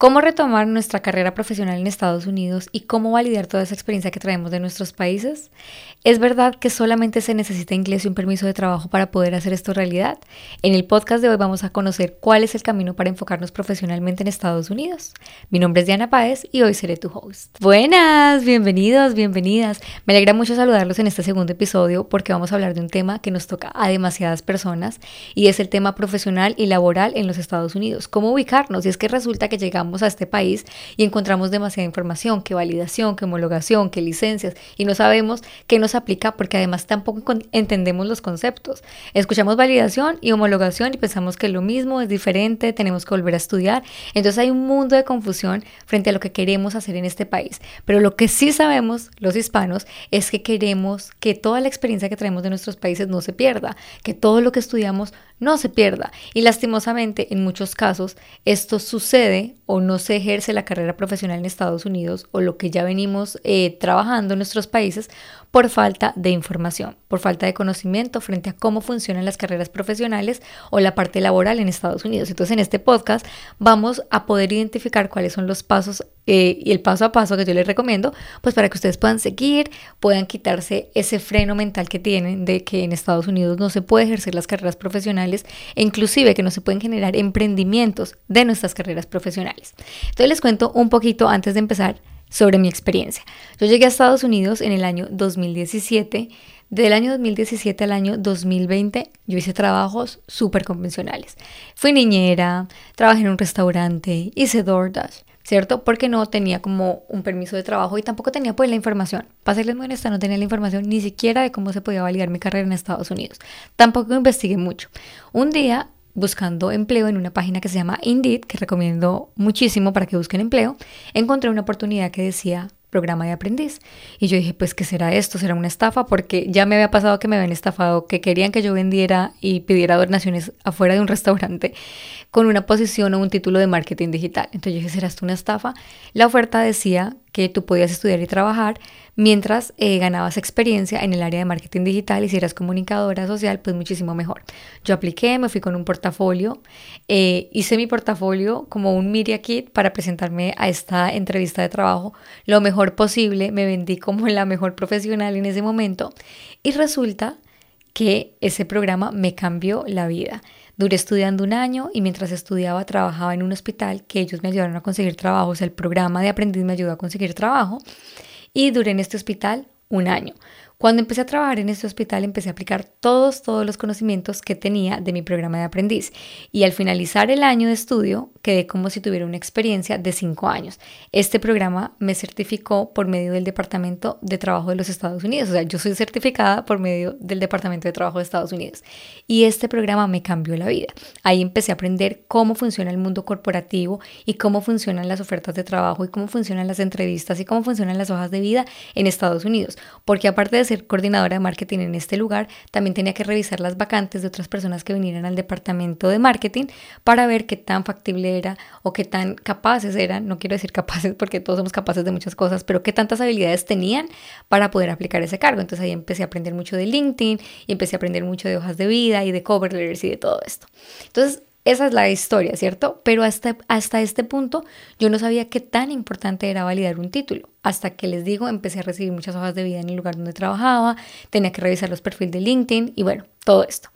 cómo retomar nuestra carrera profesional en Estados Unidos y cómo validar toda esa experiencia que traemos de nuestros países. ¿Es verdad que solamente se necesita inglés y un permiso de trabajo para poder hacer esto realidad? En el podcast de hoy vamos a conocer cuál es el camino para enfocarnos profesionalmente en Estados Unidos. Mi nombre es Diana Páez y hoy seré tu host. Buenas, bienvenidos, bienvenidas. Me alegra mucho saludarlos en este segundo episodio porque vamos a hablar de un tema que nos toca a demasiadas personas y es el tema profesional y laboral en los Estados Unidos. ¿Cómo ubicarnos? Y es que resulta que llegamos a este país y encontramos demasiada información, que validación, que homologación, que licencias, y no sabemos qué nos aplica porque además tampoco entendemos los conceptos. Escuchamos validación y homologación y pensamos que es lo mismo, es diferente, tenemos que volver a estudiar. Entonces hay un mundo de confusión frente a lo que queremos hacer en este país. Pero lo que sí sabemos los hispanos es que queremos que toda la experiencia que traemos de nuestros países no se pierda, que todo lo que estudiamos no se pierda. Y lastimosamente, en muchos casos, esto sucede o no se ejerce la carrera profesional en Estados Unidos o lo que ya venimos eh, trabajando en nuestros países por falta de información, por falta de conocimiento frente a cómo funcionan las carreras profesionales o la parte laboral en Estados Unidos. Entonces, en este podcast vamos a poder identificar cuáles son los pasos eh, y el paso a paso que yo les recomiendo, pues para que ustedes puedan seguir, puedan quitarse ese freno mental que tienen de que en Estados Unidos no se puede ejercer las carreras profesionales e inclusive que no se pueden generar emprendimientos de nuestras carreras profesionales. Entonces les cuento un poquito antes de empezar sobre mi experiencia. Yo llegué a Estados Unidos en el año 2017. Del año 2017 al año 2020 yo hice trabajos súper convencionales. Fui niñera, trabajé en un restaurante, hice DoorDash, ¿cierto? Porque no tenía como un permiso de trabajo y tampoco tenía pues la información. Para serles muy honesta, no tenía la información ni siquiera de cómo se podía validar mi carrera en Estados Unidos. Tampoco investigué mucho. Un día buscando empleo en una página que se llama Indeed, que recomiendo muchísimo para que busquen empleo, encontré una oportunidad que decía programa de aprendiz. Y yo dije, pues, ¿qué será esto? ¿Será una estafa? Porque ya me había pasado que me habían estafado, que querían que yo vendiera y pidiera donaciones afuera de un restaurante con una posición o un título de marketing digital. Entonces yo dije, ¿será esto una estafa? La oferta decía que tú podías estudiar y trabajar mientras eh, ganabas experiencia en el área de marketing digital y si eras comunicadora social, pues muchísimo mejor. Yo apliqué, me fui con un portafolio, eh, hice mi portafolio como un media kit para presentarme a esta entrevista de trabajo lo mejor posible, me vendí como la mejor profesional en ese momento y resulta que ese programa me cambió la vida. Duré estudiando un año y mientras estudiaba trabajaba en un hospital que ellos me ayudaron a conseguir trabajo, o sea, el programa de aprendiz me ayudó a conseguir trabajo y duré en este hospital un año. Cuando empecé a trabajar en este hospital empecé a aplicar todos, todos los conocimientos que tenía de mi programa de aprendiz y al finalizar el año de estudio quedé como si tuviera una experiencia de cinco años. Este programa me certificó por medio del Departamento de Trabajo de los Estados Unidos, o sea, yo soy certificada por medio del Departamento de Trabajo de Estados Unidos y este programa me cambió la vida. Ahí empecé a aprender cómo funciona el mundo corporativo y cómo funcionan las ofertas de trabajo y cómo funcionan las entrevistas y cómo funcionan las hojas de vida en Estados Unidos, porque aparte de ser coordinadora de marketing en este lugar, también tenía que revisar las vacantes de otras personas que vinieran al departamento de marketing para ver qué tan factible era o qué tan capaces eran, no quiero decir capaces porque todos somos capaces de muchas cosas, pero qué tantas habilidades tenían para poder aplicar ese cargo. Entonces ahí empecé a aprender mucho de LinkedIn y empecé a aprender mucho de hojas de vida y de cover letters y de todo esto. Entonces esa es la historia, ¿cierto? Pero hasta, hasta este punto yo no sabía qué tan importante era validar un título. Hasta que les digo, empecé a recibir muchas hojas de vida en el lugar donde trabajaba, tenía que revisar los perfiles de LinkedIn y bueno, todo esto.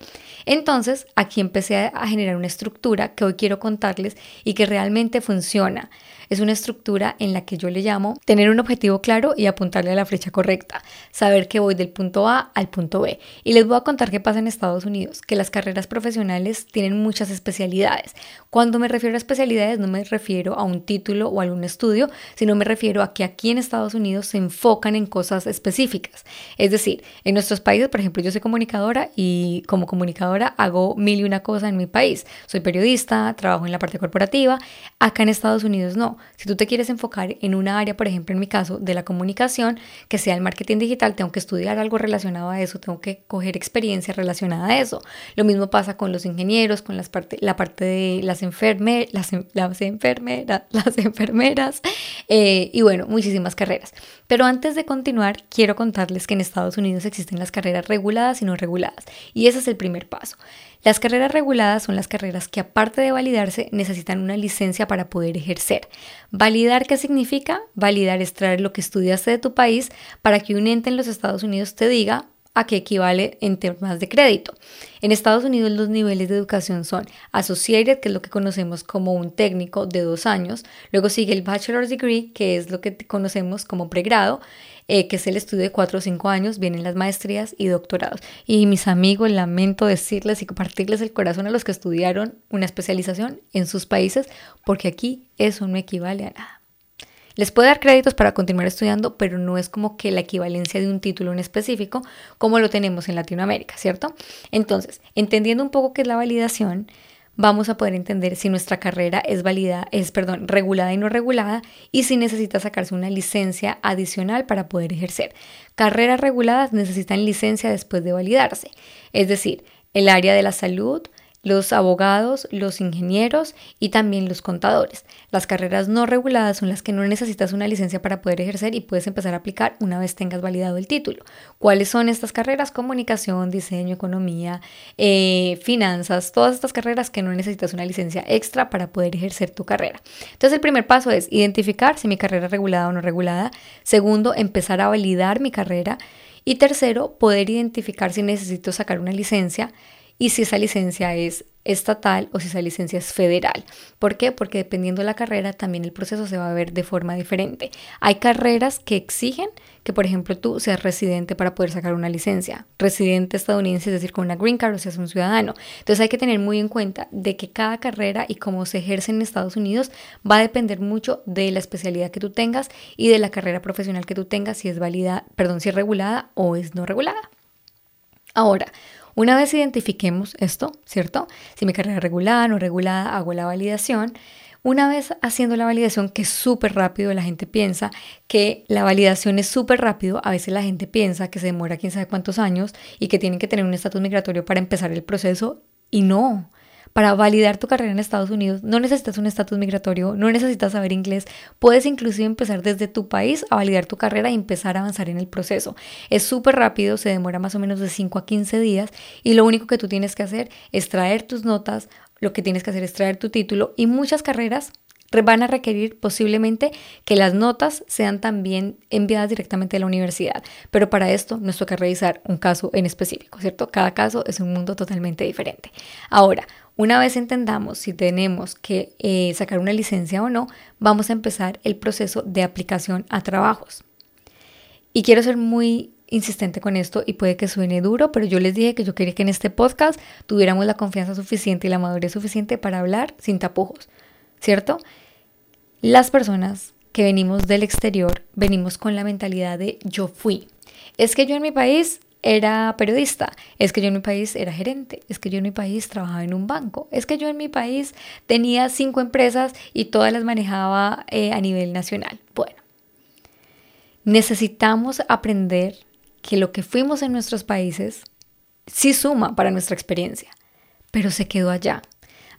Entonces, aquí empecé a generar una estructura que hoy quiero contarles y que realmente funciona. Es una estructura en la que yo le llamo tener un objetivo claro y apuntarle a la flecha correcta, saber que voy del punto A al punto B. Y les voy a contar qué pasa en Estados Unidos, que las carreras profesionales tienen muchas especialidades. Cuando me refiero a especialidades no me refiero a un título o a algún estudio, sino me refiero a que aquí en Estados Unidos se enfocan en cosas específicas. Es decir, en nuestros países, por ejemplo, yo soy comunicadora y como comunicadora hago mil y una cosas en mi país. Soy periodista, trabajo en la parte corporativa. Acá en Estados Unidos no. Si tú te quieres enfocar en una área, por ejemplo, en mi caso, de la comunicación, que sea el marketing digital, tengo que estudiar algo relacionado a eso, tengo que coger experiencia relacionada a eso. Lo mismo pasa con los ingenieros, con las parte, la parte de las, enfermeras, las, enfermeras, enfermeras, y bueno, muchísimas carreras. Pero antes de continuar, quiero contarles que en Estados Unidos existen las carreras reguladas y no reguladas. Y ese es el primer paso. Las carreras reguladas son las carreras que aparte de validarse necesitan una licencia para poder ejercer. ¿Validar qué significa? Validar es traer lo que estudiaste de tu país para que un ente en los Estados Unidos te diga a qué equivale en temas de crédito. En Estados Unidos los niveles de educación son Associated, que es lo que conocemos como un técnico de dos años, luego sigue el Bachelor's Degree, que es lo que conocemos como pregrado, eh, que es el estudio de cuatro o cinco años, vienen las maestrías y doctorados. Y mis amigos, lamento decirles y compartirles el corazón a los que estudiaron una especialización en sus países, porque aquí eso no equivale a nada. Les puede dar créditos para continuar estudiando, pero no es como que la equivalencia de un título en específico como lo tenemos en Latinoamérica, ¿cierto? Entonces, entendiendo un poco qué es la validación, vamos a poder entender si nuestra carrera es válida, es, perdón, regulada y no regulada y si necesita sacarse una licencia adicional para poder ejercer. Carreras reguladas necesitan licencia después de validarse, es decir, el área de la salud, los abogados, los ingenieros y también los contadores. Las carreras no reguladas son las que no necesitas una licencia para poder ejercer y puedes empezar a aplicar una vez tengas validado el título. ¿Cuáles son estas carreras? Comunicación, diseño, economía, eh, finanzas, todas estas carreras que no necesitas una licencia extra para poder ejercer tu carrera. Entonces el primer paso es identificar si mi carrera es regulada o no regulada. Segundo, empezar a validar mi carrera. Y tercero, poder identificar si necesito sacar una licencia y si esa licencia es estatal o si esa licencia es federal. ¿Por qué? Porque dependiendo de la carrera también el proceso se va a ver de forma diferente. Hay carreras que exigen que, por ejemplo, tú seas residente para poder sacar una licencia. Residente estadounidense, es decir, con una green card o seas un ciudadano. Entonces hay que tener muy en cuenta de que cada carrera y cómo se ejerce en Estados Unidos va a depender mucho de la especialidad que tú tengas y de la carrera profesional que tú tengas, si es válida, perdón, si es regulada o es no regulada. Ahora, una vez identifiquemos esto, ¿cierto? Si mi carrera es regulada, no regulada, hago la validación. Una vez haciendo la validación, que es súper rápido, la gente piensa que la validación es súper rápido, a veces la gente piensa que se demora quién sabe cuántos años y que tienen que tener un estatus migratorio para empezar el proceso y no. Para validar tu carrera en Estados Unidos no necesitas un estatus migratorio, no necesitas saber inglés, puedes inclusive empezar desde tu país a validar tu carrera y empezar a avanzar en el proceso. Es súper rápido, se demora más o menos de 5 a 15 días y lo único que tú tienes que hacer es traer tus notas, lo que tienes que hacer es traer tu título y muchas carreras van a requerir posiblemente que las notas sean también enviadas directamente a la universidad. Pero para esto nos toca revisar un caso en específico, ¿cierto? Cada caso es un mundo totalmente diferente. Ahora, una vez entendamos si tenemos que eh, sacar una licencia o no, vamos a empezar el proceso de aplicación a trabajos. Y quiero ser muy insistente con esto y puede que suene duro, pero yo les dije que yo quería que en este podcast tuviéramos la confianza suficiente y la madurez suficiente para hablar sin tapujos, ¿cierto? Las personas que venimos del exterior venimos con la mentalidad de yo fui. Es que yo en mi país era periodista, es que yo en mi país era gerente, es que yo en mi país trabajaba en un banco, es que yo en mi país tenía cinco empresas y todas las manejaba eh, a nivel nacional. Bueno, necesitamos aprender que lo que fuimos en nuestros países sí suma para nuestra experiencia, pero se quedó allá.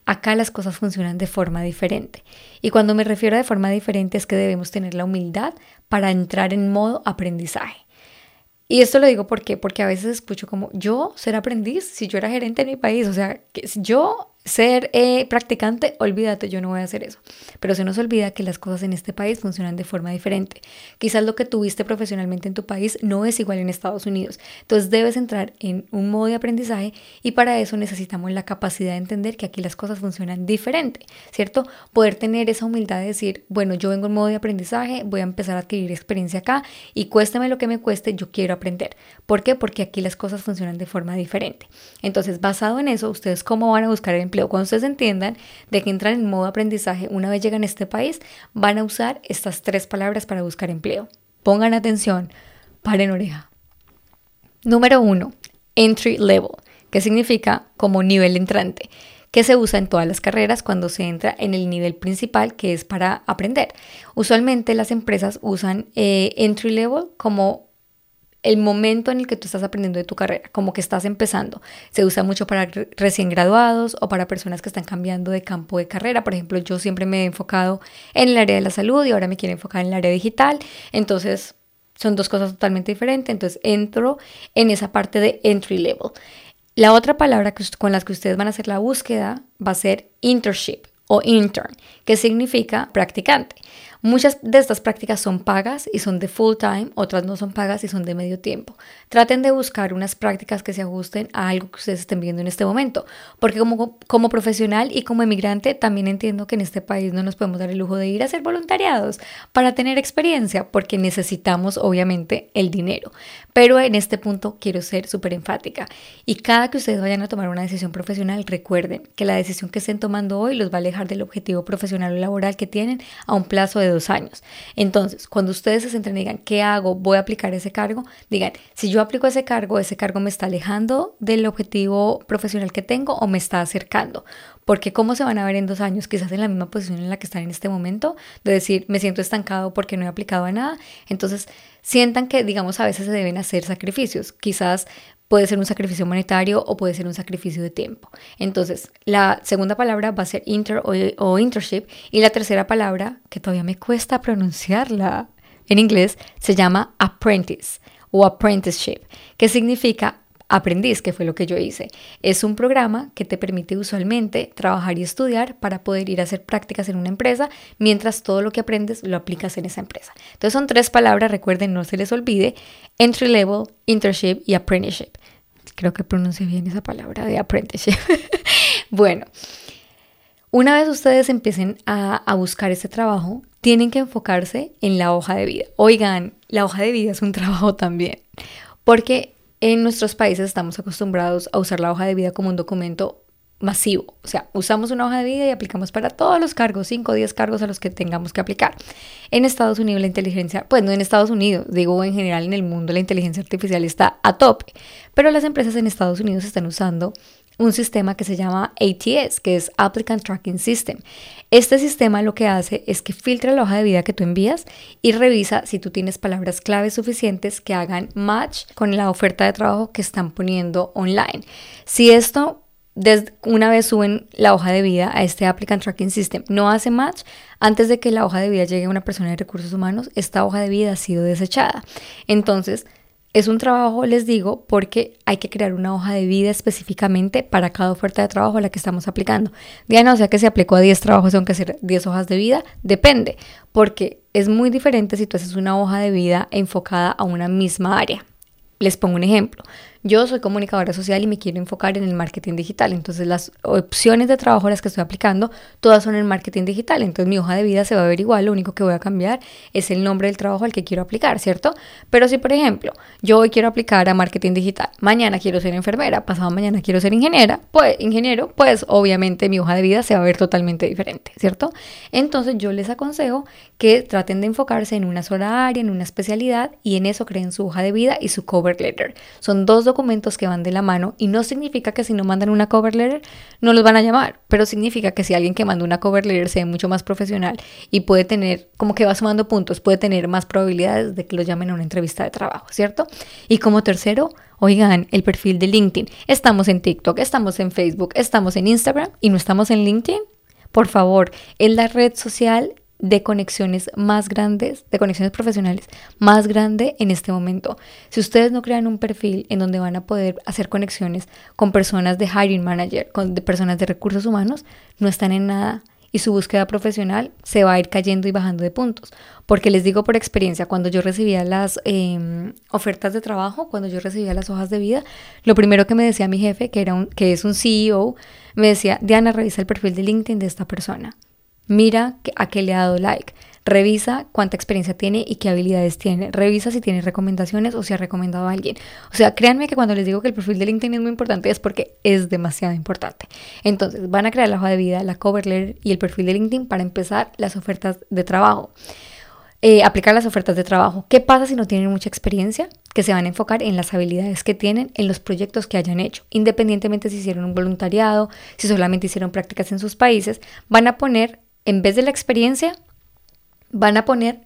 Acá las cosas funcionan de forma diferente. Y cuando me refiero a de forma diferente es que debemos tener la humildad para entrar en modo aprendizaje. Y esto lo digo porque, porque a veces escucho como, yo ser aprendiz, si yo era gerente en mi país, o sea, que yo ser eh, practicante, olvídate, yo no voy a hacer eso. Pero se nos olvida que las cosas en este país funcionan de forma diferente. Quizás lo que tuviste profesionalmente en tu país no es igual en Estados Unidos. Entonces debes entrar en un modo de aprendizaje y para eso necesitamos la capacidad de entender que aquí las cosas funcionan diferente, ¿cierto? Poder tener esa humildad de decir, bueno, yo vengo en modo de aprendizaje, voy a empezar a adquirir experiencia acá y cuéstame lo que me cueste, yo quiero aprender. ¿Por qué? Porque aquí las cosas funcionan de forma diferente. Entonces, basado en eso, ustedes cómo van a buscar el cuando ustedes entiendan de que entran en modo aprendizaje una vez llegan a este país, van a usar estas tres palabras para buscar empleo. Pongan atención, paren oreja. Número uno, entry level, que significa como nivel entrante que se usa en todas las carreras cuando se entra en el nivel principal que es para aprender. Usualmente las empresas usan eh, entry level como el momento en el que tú estás aprendiendo de tu carrera, como que estás empezando. Se usa mucho para recién graduados o para personas que están cambiando de campo de carrera. Por ejemplo, yo siempre me he enfocado en el área de la salud y ahora me quiero enfocar en el área digital. Entonces, son dos cosas totalmente diferentes. Entonces, entro en esa parte de entry level. La otra palabra con la que ustedes van a hacer la búsqueda va a ser internship o intern, que significa practicante. Muchas de estas prácticas son pagas y son de full time, otras no son pagas y son de medio tiempo. Traten de buscar unas prácticas que se ajusten a algo que ustedes estén viendo en este momento, porque como, como profesional y como emigrante también entiendo que en este país no nos podemos dar el lujo de ir a hacer voluntariados para tener experiencia, porque necesitamos obviamente el dinero. Pero en este punto quiero ser súper enfática y cada que ustedes vayan a tomar una decisión profesional, recuerden que la decisión que estén tomando hoy los va a alejar del objetivo profesional o laboral que tienen a un plazo de años. Entonces, cuando ustedes se centren y digan, ¿qué hago? ¿Voy a aplicar ese cargo? Digan, si yo aplico ese cargo, ese cargo me está alejando del objetivo profesional que tengo o me está acercando. Porque cómo se van a ver en dos años, quizás en la misma posición en la que están en este momento, de decir, me siento estancado porque no he aplicado a nada. Entonces, sientan que, digamos, a veces se deben hacer sacrificios. Quizás Puede ser un sacrificio monetario o puede ser un sacrificio de tiempo. Entonces, la segunda palabra va a ser inter o, internship y la tercera palabra, que todavía me cuesta pronunciarla en inglés, se llama apprentice o apprenticeship, que significa aprendiz, que fue lo que yo hice. Es un programa que te permite usualmente trabajar y estudiar para poder ir a hacer prácticas en una empresa, mientras todo lo que aprendes lo aplicas en esa empresa. Entonces son tres palabras, recuerden, no se les olvide, entry level, internship y apprenticeship. Creo que pronuncie bien esa palabra de apprenticeship. bueno, una vez ustedes empiecen a, a buscar ese trabajo, tienen que enfocarse en la hoja de vida. Oigan, la hoja de vida es un trabajo también, porque en nuestros países estamos acostumbrados a usar la hoja de vida como un documento masivo. O sea, usamos una hoja de vida y aplicamos para todos los cargos, 5 o 10 cargos a los que tengamos que aplicar. En Estados Unidos la inteligencia, pues no en Estados Unidos, digo en general en el mundo la inteligencia artificial está a tope, pero las empresas en Estados Unidos están usando un sistema que se llama ATS, que es Applicant Tracking System. Este sistema lo que hace es que filtra la hoja de vida que tú envías y revisa si tú tienes palabras claves suficientes que hagan match con la oferta de trabajo que están poniendo online. Si esto una vez suben la hoja de vida a este Applicant Tracking System, no hace match, antes de que la hoja de vida llegue a una persona de recursos humanos, esta hoja de vida ha sido desechada. Entonces, es un trabajo, les digo, porque hay que crear una hoja de vida específicamente para cada oferta de trabajo a la que estamos aplicando. Diana, o sea que se aplicó a 10 trabajos, son que ser 10 hojas de vida, depende, porque es muy diferente si tú haces una hoja de vida enfocada a una misma área. Les pongo un ejemplo. Yo soy comunicadora social y me quiero enfocar en el marketing digital. Entonces las opciones de trabajo a las que estoy aplicando, todas son en marketing digital. Entonces mi hoja de vida se va a ver igual. Lo único que voy a cambiar es el nombre del trabajo al que quiero aplicar, ¿cierto? Pero si, por ejemplo, yo hoy quiero aplicar a marketing digital, mañana quiero ser enfermera, pasado mañana quiero ser ingeniera, pues ingeniero, pues obviamente mi hoja de vida se va a ver totalmente diferente, ¿cierto? Entonces yo les aconsejo que traten de enfocarse en una sola área, en una especialidad y en eso creen su hoja de vida y su cover letter. Son dos documentos que van de la mano y no significa que si no mandan una cover letter no los van a llamar, pero significa que si alguien que manda una cover letter se ve mucho más profesional y puede tener, como que va sumando puntos, puede tener más probabilidades de que lo llamen a una entrevista de trabajo, ¿cierto? Y como tercero, oigan, el perfil de LinkedIn. Estamos en TikTok, estamos en Facebook, estamos en Instagram y no estamos en LinkedIn. Por favor, es la red social de conexiones más grandes, de conexiones profesionales más grande en este momento. Si ustedes no crean un perfil en donde van a poder hacer conexiones con personas de hiring manager, con de personas de recursos humanos, no están en nada y su búsqueda profesional se va a ir cayendo y bajando de puntos. Porque les digo por experiencia, cuando yo recibía las em, ofertas de trabajo, cuando yo recibía las hojas de vida, lo primero que me decía mi jefe, que, era un, que es un CEO, me decía, Diana, revisa el perfil de LinkedIn de esta persona. Mira a qué le ha dado like. Revisa cuánta experiencia tiene y qué habilidades tiene. Revisa si tiene recomendaciones o si ha recomendado a alguien. O sea, créanme que cuando les digo que el perfil de LinkedIn es muy importante es porque es demasiado importante. Entonces, van a crear la hoja de vida, la cover letter y el perfil de LinkedIn para empezar las ofertas de trabajo. Eh, aplicar las ofertas de trabajo. ¿Qué pasa si no tienen mucha experiencia? Que se van a enfocar en las habilidades que tienen, en los proyectos que hayan hecho. Independientemente si hicieron un voluntariado, si solamente hicieron prácticas en sus países, van a poner en vez de la experiencia, van a poner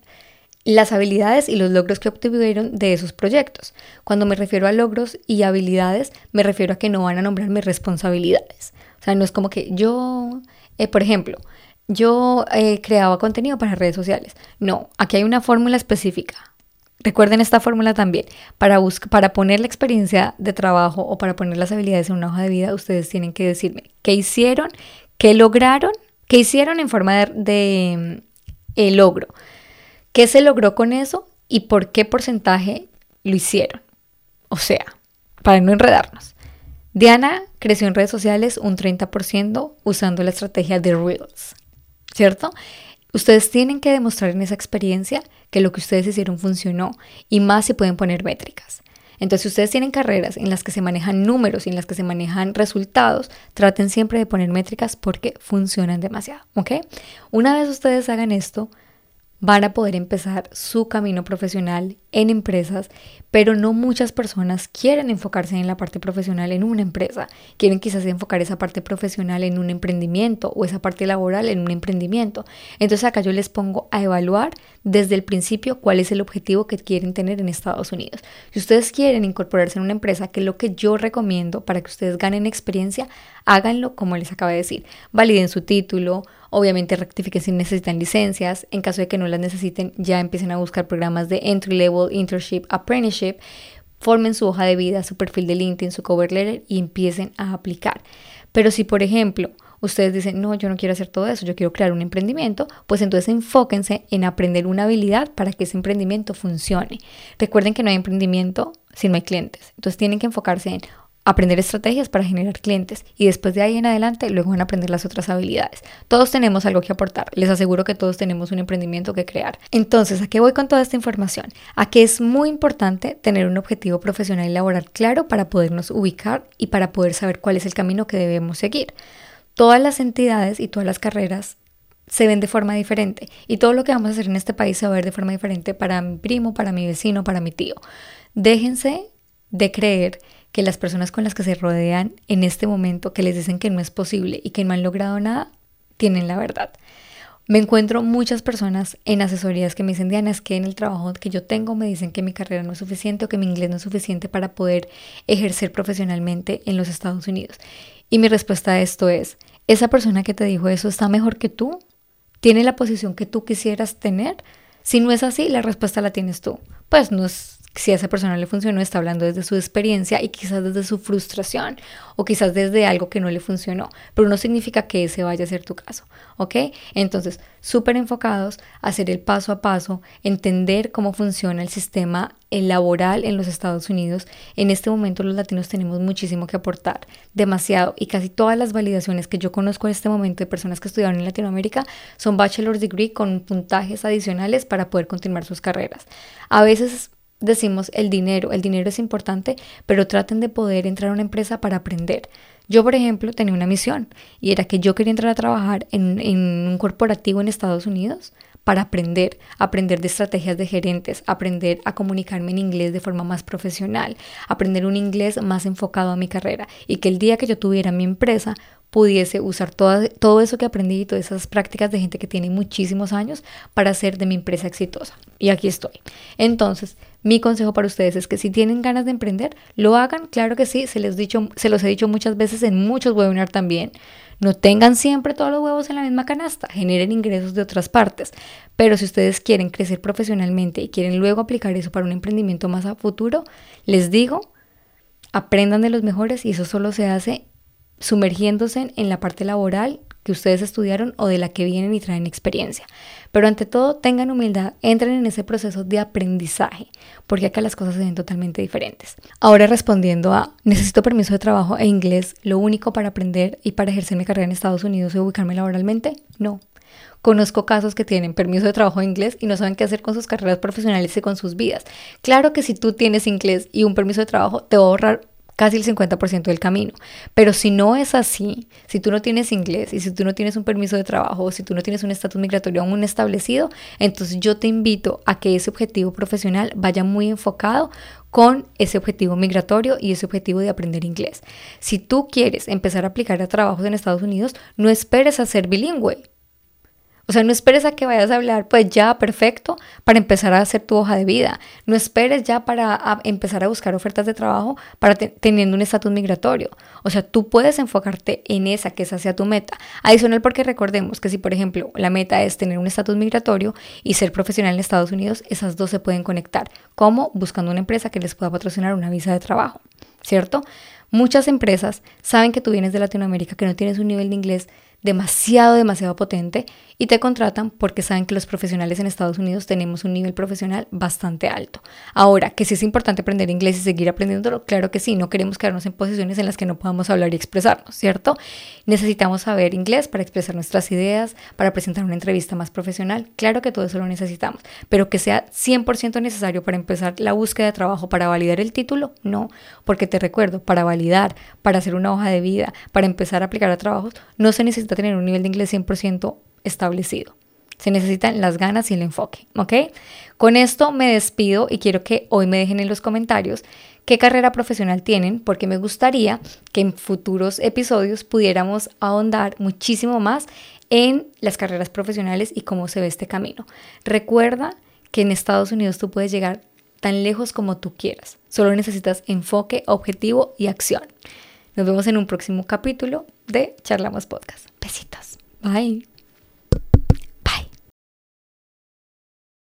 las habilidades y los logros que obtuvieron de esos proyectos. Cuando me refiero a logros y habilidades, me refiero a que no van a nombrar mis responsabilidades. O sea, no es como que yo, eh, por ejemplo, yo eh, creaba contenido para redes sociales. No, aquí hay una fórmula específica. Recuerden esta fórmula también. Para, para poner la experiencia de trabajo o para poner las habilidades en una hoja de vida, ustedes tienen que decirme qué hicieron, qué lograron, qué hicieron en forma de, mm, logro, qué se logró con eso y por qué porcentaje lo hicieron. O sea, para no enredarnos. Diana creció en redes sociales un 30% usando la estrategia de Reels, ¿cierto? Ustedes tienen que demostrar en esa experiencia que lo que ustedes hicieron funcionó y más si pueden poner métricas. Entonces, si ustedes tienen carreras en las que se manejan números y en las que se manejan resultados, traten siempre de poner métricas porque funcionan demasiado, ¿ok? Una vez ustedes hagan esto, van a poder empezar su camino profesional en empresas, pero no muchas personas quieren enfocarse en la parte profesional en una empresa, quieren quizás enfocar esa parte profesional en un emprendimiento o esa parte laboral en un emprendimiento. Entonces acá yo les pongo a evaluar desde el principio cuál es el objetivo que quieren tener en Estados Unidos. Si ustedes quieren incorporarse en una empresa, que es lo que yo recomiendo para que ustedes ganen experiencia, háganlo como les acabo de decir, validen su título, Obviamente rectifiquen si necesitan licencias. En caso de que no las necesiten, ya empiecen a buscar programas de entry level, internship, apprenticeship. Formen su hoja de vida, su perfil de LinkedIn, su cover letter y empiecen a aplicar. Pero si, por ejemplo, ustedes dicen, no, yo no quiero hacer todo eso, yo quiero crear un emprendimiento, pues entonces enfóquense en aprender una habilidad para que ese emprendimiento funcione. Recuerden que no hay emprendimiento si no hay clientes. Entonces tienen que enfocarse en, aprender estrategias para generar clientes y después de ahí en adelante luego van a aprender las otras habilidades. Todos tenemos algo que aportar, les aseguro que todos tenemos un emprendimiento que crear. Entonces, ¿a qué voy con toda esta información? A que es muy importante tener un objetivo profesional y laboral claro para podernos ubicar y para poder saber cuál es el camino que debemos seguir. Todas las entidades y todas las carreras se ven de forma diferente y todo lo que vamos a hacer en este país se va a ver de forma diferente para mi primo, para mi vecino, para mi tío. Déjense de creer que las personas con las que se rodean en este momento, que les dicen que no es posible y que no han logrado nada, tienen la verdad. Me encuentro muchas personas en asesorías que me dicen, Diana, es que en el trabajo que yo tengo me dicen que mi carrera no es suficiente o que mi inglés no es suficiente para poder ejercer profesionalmente en los Estados Unidos. Y mi respuesta a esto es, esa persona que te dijo eso está mejor que tú, tiene la posición que tú quisieras tener. Si no es así, la respuesta la tienes tú. Pues no es si a esa persona le funcionó, está hablando desde su experiencia y quizás desde su frustración o quizás desde algo que no le funcionó, pero no significa que ese vaya a ser tu caso, ¿ok? Entonces, súper enfocados hacer el paso a paso, entender cómo funciona el sistema laboral en los Estados Unidos. En este momento los latinos tenemos muchísimo que aportar, demasiado, y casi todas las validaciones que yo conozco en este momento de personas que estudiaron en Latinoamérica son bachelor's degree con puntajes adicionales para poder continuar sus carreras. A veces decimos el dinero, el dinero es importante, pero traten de poder entrar a una empresa para aprender. Yo, por ejemplo, tenía una misión y era que yo quería entrar a trabajar en, en un corporativo en Estados Unidos para aprender, aprender de estrategias de gerentes, aprender a comunicarme en inglés de forma más profesional, aprender un inglés más enfocado a mi carrera y que el día que yo tuviera mi empresa pudiese usar todo eso que aprendí y todas esas prácticas de gente que tiene muchísimos años para hacer de mi empresa exitosa. Y aquí estoy. Entonces, mi consejo para ustedes es que si tienen ganas de emprender, lo hagan, claro que sí, se, les dicho, se los he dicho muchas veces en muchos webinars también. No tengan siempre todos los huevos en la misma canasta, generen ingresos de otras partes. Pero si ustedes quieren crecer profesionalmente y quieren luego aplicar eso para un emprendimiento más a futuro, les digo, aprendan de los mejores y eso solo se hace sumergiéndose en la parte laboral que ustedes estudiaron o de la que vienen y traen experiencia. Pero ante todo, tengan humildad, entren en ese proceso de aprendizaje, porque acá las cosas se ven totalmente diferentes. Ahora respondiendo a, necesito permiso de trabajo e inglés, lo único para aprender y para ejercer mi carrera en Estados Unidos y ubicarme laboralmente, no. Conozco casos que tienen permiso de trabajo en inglés y no saben qué hacer con sus carreras profesionales y con sus vidas. Claro que si tú tienes inglés y un permiso de trabajo, te va a ahorrar casi el 50% del camino. Pero si no es así, si tú no tienes inglés y si tú no tienes un permiso de trabajo o si tú no tienes un estatus migratorio aún establecido, entonces yo te invito a que ese objetivo profesional vaya muy enfocado con ese objetivo migratorio y ese objetivo de aprender inglés. Si tú quieres empezar a aplicar a trabajos en Estados Unidos, no esperes a ser bilingüe. O sea, no esperes a que vayas a hablar, pues ya, perfecto, para empezar a hacer tu hoja de vida. No esperes ya para empezar a buscar ofertas de trabajo para teniendo un estatus migratorio. O sea, tú puedes enfocarte en esa, que esa sea tu meta. Adicional porque recordemos que si, por ejemplo, la meta es tener un estatus migratorio y ser profesional en Estados Unidos, esas dos se pueden conectar. como Buscando una empresa que les pueda patrocinar una visa de trabajo, ¿cierto? Muchas empresas saben que tú vienes de Latinoamérica, que no tienes un nivel de inglés demasiado, demasiado potente y te contratan porque saben que los profesionales en Estados Unidos tenemos un nivel profesional bastante alto. Ahora, que si es importante aprender inglés y seguir aprendiéndolo, claro que sí, no queremos quedarnos en posiciones en las que no podamos hablar y expresarnos, ¿cierto? Necesitamos saber inglés para expresar nuestras ideas, para presentar una entrevista más profesional, claro que todo eso lo necesitamos, pero que sea 100% necesario para empezar la búsqueda de trabajo, para validar el título, no, porque te recuerdo, para validar, para hacer una hoja de vida, para empezar a aplicar a trabajos, no se tener un nivel de inglés 100% establecido. Se necesitan las ganas y el enfoque, ¿ok? Con esto me despido y quiero que hoy me dejen en los comentarios qué carrera profesional tienen, porque me gustaría que en futuros episodios pudiéramos ahondar muchísimo más en las carreras profesionales y cómo se ve este camino. Recuerda que en Estados Unidos tú puedes llegar tan lejos como tú quieras. Solo necesitas enfoque, objetivo y acción. Nos vemos en un próximo capítulo de Charlamos Podcast. Besitos. Bye.